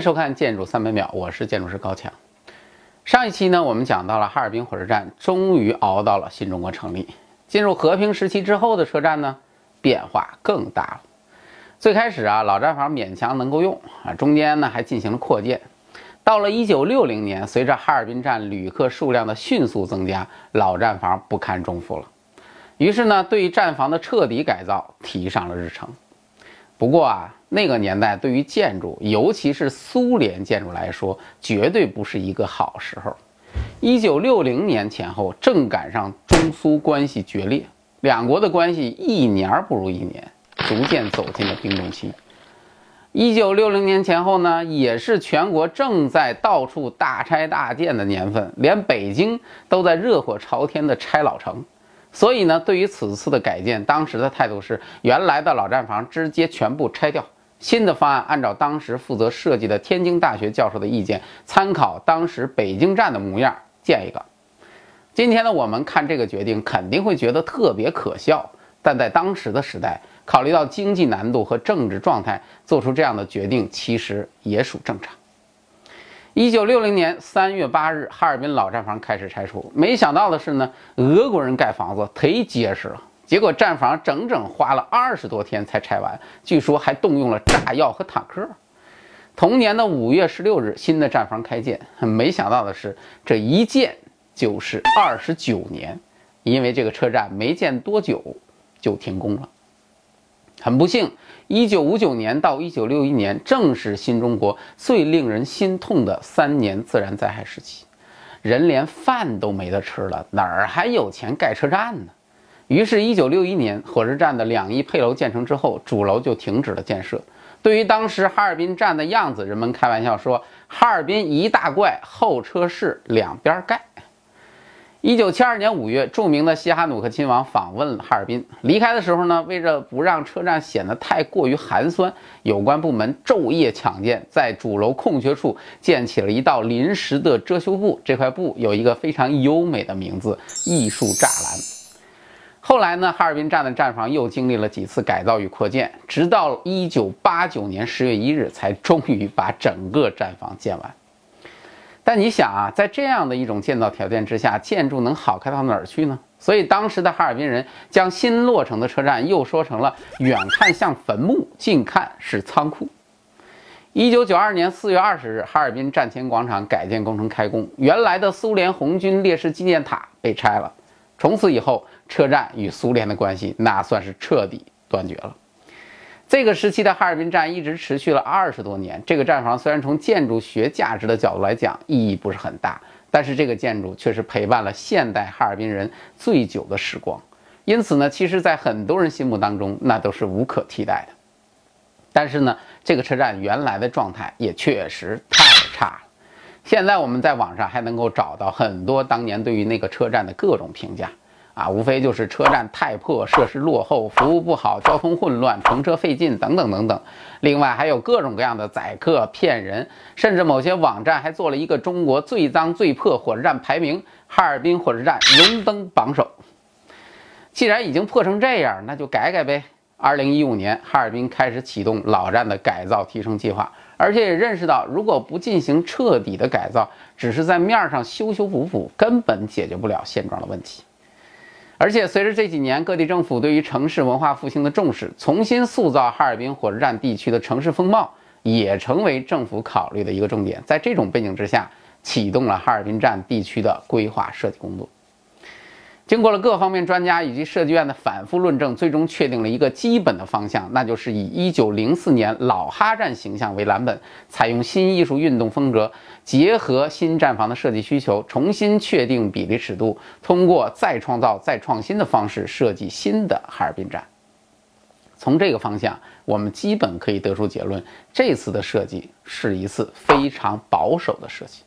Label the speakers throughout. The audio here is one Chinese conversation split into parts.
Speaker 1: 迎收看《建筑三百秒》，我是建筑师高强。上一期呢，我们讲到了哈尔滨火车站终于熬到了新中国成立。进入和平时期之后的车站呢，变化更大了。最开始啊，老站房勉强能够用啊，中间呢还进行了扩建。到了1960年，随着哈尔滨站旅客数量的迅速增加，老站房不堪重负了。于是呢，对于站房的彻底改造提上了日程。不过啊，那个年代对于建筑，尤其是苏联建筑来说，绝对不是一个好时候。一九六零年前后，正赶上中苏关系决裂，两国的关系一年不如一年，逐渐走进了冰冻期。一九六零年前后呢，也是全国正在到处大拆大建的年份，连北京都在热火朝天的拆老城。所以呢，对于此次的改建，当时的态度是原来的老站房直接全部拆掉，新的方案按照当时负责设计的天津大学教授的意见，参考当时北京站的模样建一个。今天呢，我们看这个决定肯定会觉得特别可笑，但在当时的时代，考虑到经济难度和政治状态，做出这样的决定其实也属正常。一九六零年三月八日，哈尔滨老站房开始拆除。没想到的是呢，俄国人盖房子忒结实了，结果站房整整花了二十多天才拆完，据说还动用了炸药和坦克。同年的五月十六日，新的站房开建。没想到的是，这一建就是二十九年，因为这个车站没建多久就停工了。很不幸。一九五九年到一九六一年，正是新中国最令人心痛的三年自然灾害时期，人连饭都没得吃了，哪儿还有钱盖车站呢？于是，一九六一年火车站的两翼配楼建成之后，主楼就停止了建设。对于当时哈尔滨站的样子，人们开玩笑说：“哈尔滨一大怪，候车室两边盖。”一九七二年五月，著名的西哈努克亲王访问哈尔滨。离开的时候呢，为了不让车站显得太过于寒酸，有关部门昼夜抢建，在主楼空缺处建起了一道临时的遮羞布。这块布有一个非常优美的名字——艺术栅栏。后来呢，哈尔滨站的站房又经历了几次改造与扩建，直到一九八九年十月一日，才终于把整个站房建完。但你想啊，在这样的一种建造条件之下，建筑能好看到哪儿去呢？所以当时的哈尔滨人将新落成的车站又说成了“远看像坟墓，近看是仓库”。一九九二年四月二十日，哈尔滨站前广场改建工程开工，原来的苏联红军烈士纪念塔被拆了。从此以后，车站与苏联的关系那算是彻底断绝了。这个时期的哈尔滨站一直持续了二十多年。这个站房虽然从建筑学价值的角度来讲意义不是很大，但是这个建筑却是陪伴了现代哈尔滨人最久的时光。因此呢，其实，在很多人心目当中，那都是无可替代的。但是呢，这个车站原来的状态也确实太差了。现在我们在网上还能够找到很多当年对于那个车站的各种评价。啊，无非就是车站太破、设施落后、服务不好、交通混乱、乘车费劲等等等等。另外还有各种各样的宰客骗人，甚至某些网站还做了一个中国最脏最破火车站排名，哈尔滨火车站荣登榜首。既然已经破成这样，那就改改呗。二零一五年，哈尔滨开始启动老站的改造提升计划，而且也认识到，如果不进行彻底的改造，只是在面上修修补补，根本解决不了现状的问题。而且，随着这几年各地政府对于城市文化复兴的重视，重新塑造哈尔滨火车站地区的城市风貌，也成为政府考虑的一个重点。在这种背景之下，启动了哈尔滨站地区的规划设计工作。经过了各方面专家以及设计院的反复论证，最终确定了一个基本的方向，那就是以1904年老哈站形象为蓝本，采用新艺术运动风格，结合新站房的设计需求，重新确定比例尺度，通过再创造、再创新的方式设计新的哈尔滨站。从这个方向，我们基本可以得出结论：这次的设计是一次非常保守的设计。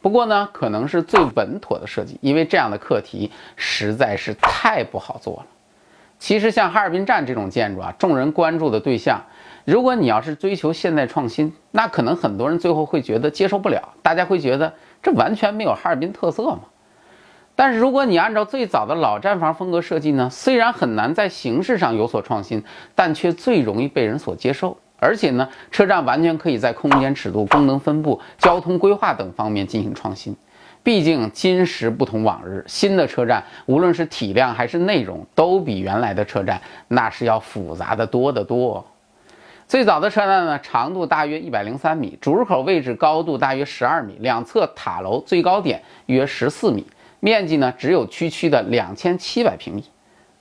Speaker 1: 不过呢，可能是最稳妥的设计，因为这样的课题实在是太不好做了。其实像哈尔滨站这种建筑啊，众人关注的对象，如果你要是追求现代创新，那可能很多人最后会觉得接受不了，大家会觉得这完全没有哈尔滨特色嘛。但是如果你按照最早的老站房风格设计呢，虽然很难在形式上有所创新，但却最容易被人所接受。而且呢，车站完全可以在空间尺度、功能分布、交通规划等方面进行创新。毕竟今时不同往日，新的车站无论是体量还是内容，都比原来的车站那是要复杂的多得多。最早的车站呢，长度大约一百零三米，主入口位置高度大约十二米，两侧塔楼最高点约十四米，面积呢只有区区的两千七百平米。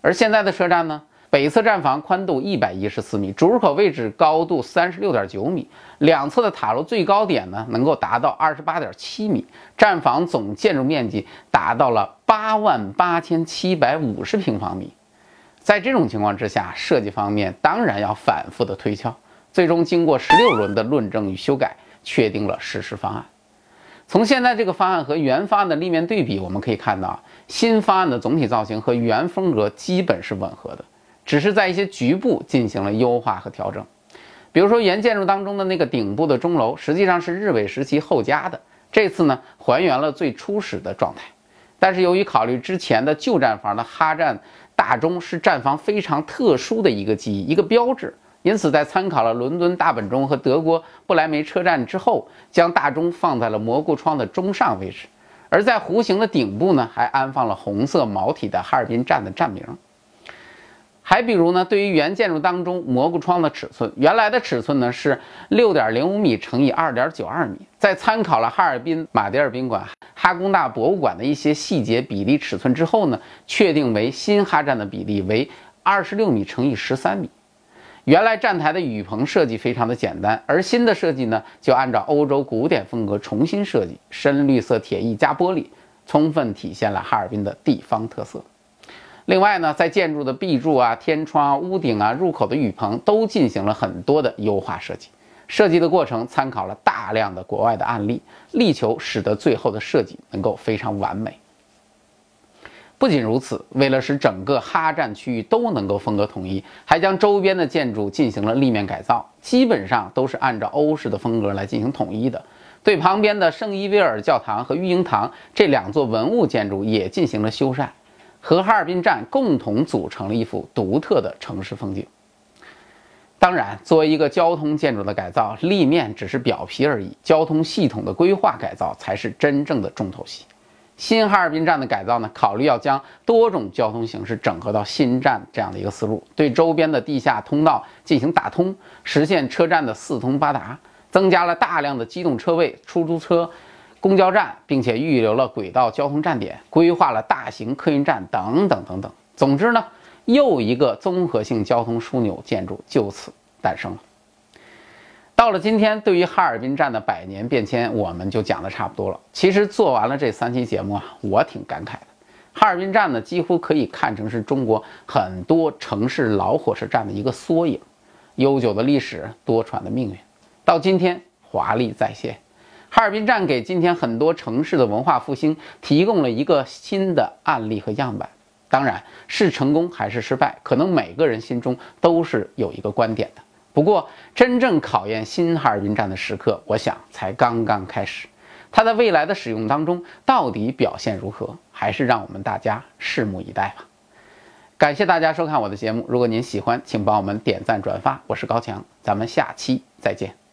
Speaker 1: 而现在的车站呢？北侧站房宽度一百一十四米，主入口位置高度三十六点九米，两侧的塔楼最高点呢能够达到二十八点七米，站房总建筑面积达到了八万八千七百五十平方米。在这种情况之下，设计方面当然要反复的推敲，最终经过十六轮的论证与修改，确定了实施方案。从现在这个方案和原方案的立面对比，我们可以看到，新方案的总体造型和原风格基本是吻合的。只是在一些局部进行了优化和调整，比如说原建筑当中的那个顶部的钟楼，实际上是日伪时期后加的，这次呢还原了最初始的状态。但是由于考虑之前的旧站房的哈站大钟是站房非常特殊的一个记忆、一个标志，因此在参考了伦敦大本钟和德国不来梅车站之后，将大钟放在了蘑菇窗的中上位置，而在弧形的顶部呢，还安放了红色毛体的哈尔滨站的站名。还比如呢，对于原建筑当中蘑菇窗的尺寸，原来的尺寸呢是六点零五米乘以二点九二米，在参考了哈尔滨马迭尔宾馆、哈工大博物馆的一些细节比例尺寸之后呢，确定为新哈站的比例为二十六米乘以十三米。原来站台的雨棚设计非常的简单，而新的设计呢，就按照欧洲古典风格重新设计，深绿色铁艺加玻璃，充分体现了哈尔滨的地方特色。另外呢，在建筑的壁柱啊、天窗、屋顶啊、入口的雨棚都进行了很多的优化设计。设计的过程参考了大量的国外的案例，力求使得最后的设计能够非常完美。不仅如此，为了使整个哈站区域都能够风格统一，还将周边的建筑进行了立面改造，基本上都是按照欧式的风格来进行统一的。对旁边的圣伊维尔教堂和育婴堂这两座文物建筑也进行了修缮。和哈尔滨站共同组成了一幅独特的城市风景。当然，作为一个交通建筑的改造，立面只是表皮而已，交通系统的规划改造才是真正的重头戏。新哈尔滨站的改造呢，考虑要将多种交通形式整合到新站这样的一个思路，对周边的地下通道进行打通，实现车站的四通八达，增加了大量的机动车位、出租车。公交站，并且预留了轨道交通站点，规划了大型客运站等等等等。总之呢，又一个综合性交通枢纽建筑就此诞生了。到了今天，对于哈尔滨站的百年变迁，我们就讲的差不多了。其实做完了这三期节目啊，我挺感慨的。哈尔滨站呢，几乎可以看成是中国很多城市老火车站的一个缩影，悠久的历史，多舛的命运，到今天华丽再现。哈尔滨站给今天很多城市的文化复兴提供了一个新的案例和样板。当然是成功还是失败，可能每个人心中都是有一个观点的。不过，真正考验新哈尔滨站的时刻，我想才刚刚开始。它在未来的使用当中到底表现如何，还是让我们大家拭目以待吧。感谢大家收看我的节目，如果您喜欢，请帮我们点赞转发。我是高强，咱们下期再见。